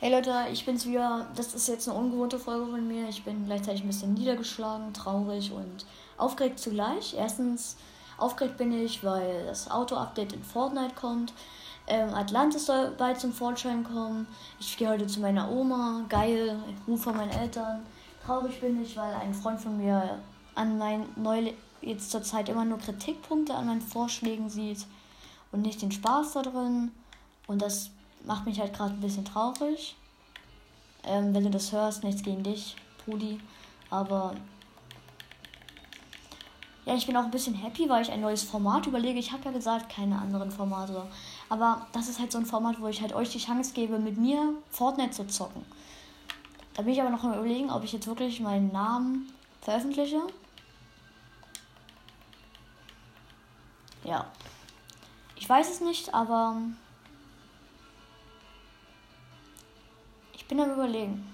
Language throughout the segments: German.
Hey Leute, ich bin's wieder. Das ist jetzt eine ungewohnte Folge von mir. Ich bin gleichzeitig ein bisschen niedergeschlagen, traurig und aufgeregt zugleich. Erstens, aufgeregt bin ich, weil das Auto-Update in Fortnite kommt. Ähm, Atlantis soll bald zum Vorschein kommen. Ich gehe heute zu meiner Oma. Geil. Ruf von meinen Eltern. Traurig bin ich, weil ein Freund von mir an meinen neu jetzt zur Zeit immer nur Kritikpunkte an meinen Vorschlägen sieht und nicht den Spaß da drin. Und das macht mich halt gerade ein bisschen traurig. Ähm, wenn du das hörst, nichts gegen dich, Brudi. Aber ja, ich bin auch ein bisschen happy, weil ich ein neues Format überlege. Ich habe ja gesagt, keine anderen Formate. Aber das ist halt so ein Format, wo ich halt euch die Chance gebe, mit mir Fortnite zu zocken. Da bin ich aber noch am überlegen, ob ich jetzt wirklich meinen Namen veröffentliche. Ja. Ich weiß es nicht, aber bin am überlegen.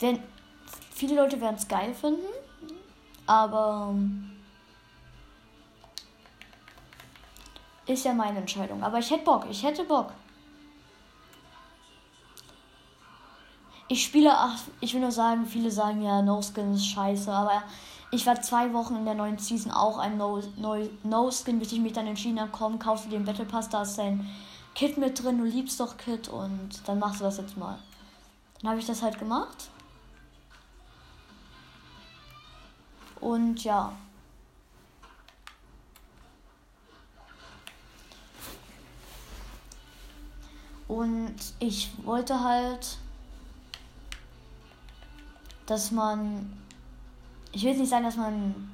Wenn, viele Leute werden es geil finden, aber ist ja meine Entscheidung. Aber ich hätte Bock, ich hätte Bock. Ich spiele, ach, ich will nur sagen, viele sagen ja, No Skin ist scheiße, aber ich war zwei Wochen in der neuen Season auch ein No, no, no Skin, bis ich mich dann entschieden habe, komm, kaufst du den Battle Pass, da ist dein Kit mit drin, du liebst doch Kit und dann machst du das jetzt mal. Dann habe ich das halt gemacht. Und ja. Und ich wollte halt, dass man. Ich will nicht sagen, dass man.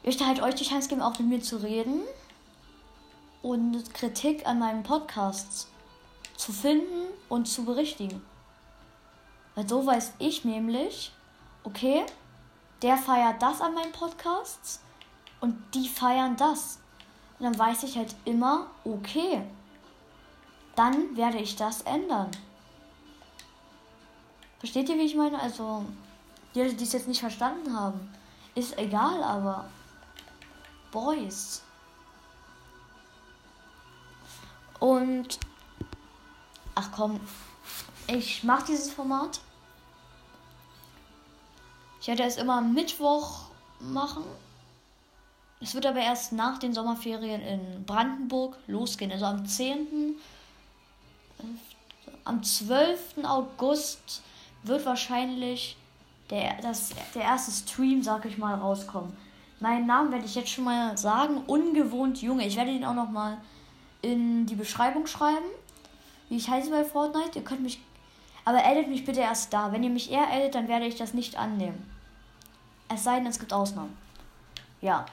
Ich möchte halt euch die Chance geben, auch mit mir zu reden und Kritik an meinen Podcasts zu finden und zu berichtigen. Weil so weiß ich nämlich, okay, der feiert das an meinen Podcasts und die feiern das. Und dann weiß ich halt immer, okay, dann werde ich das ändern. Versteht ihr, wie ich meine? Also, die, die es jetzt nicht verstanden haben, ist egal, aber Boys. Und ach komm, ich mache dieses Format. Ich werde es immer Mittwoch machen. Es wird aber erst nach den Sommerferien in Brandenburg losgehen. Also am 10. Am 12. August wird wahrscheinlich der, das, der erste Stream, sag ich mal, rauskommen. Meinen Namen werde ich jetzt schon mal sagen. Ungewohnt Junge. Ich werde ihn auch noch mal in die Beschreibung schreiben, wie ich heiße bei Fortnite. Ihr könnt mich. Aber edit mich bitte erst da. Wenn ihr mich eher edit, dann werde ich das nicht annehmen. Es sei denn, es gibt Ausnahmen. Ja.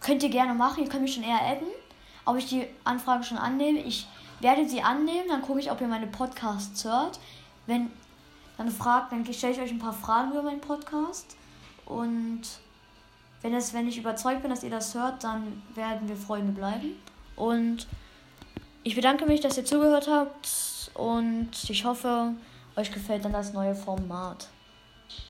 Könnt ihr gerne machen. Ihr könnt mich schon eher adden. Ob ich die Anfrage schon annehme. Ich werde sie annehmen. Dann gucke ich, ob ihr meine Podcasts hört. Wenn dann fragt, dann stelle ich euch ein paar Fragen über meinen Podcast. Und wenn, es, wenn ich überzeugt bin, dass ihr das hört, dann werden wir Freunde bleiben. Und ich bedanke mich, dass ihr zugehört habt und ich hoffe, euch gefällt dann das neue Format.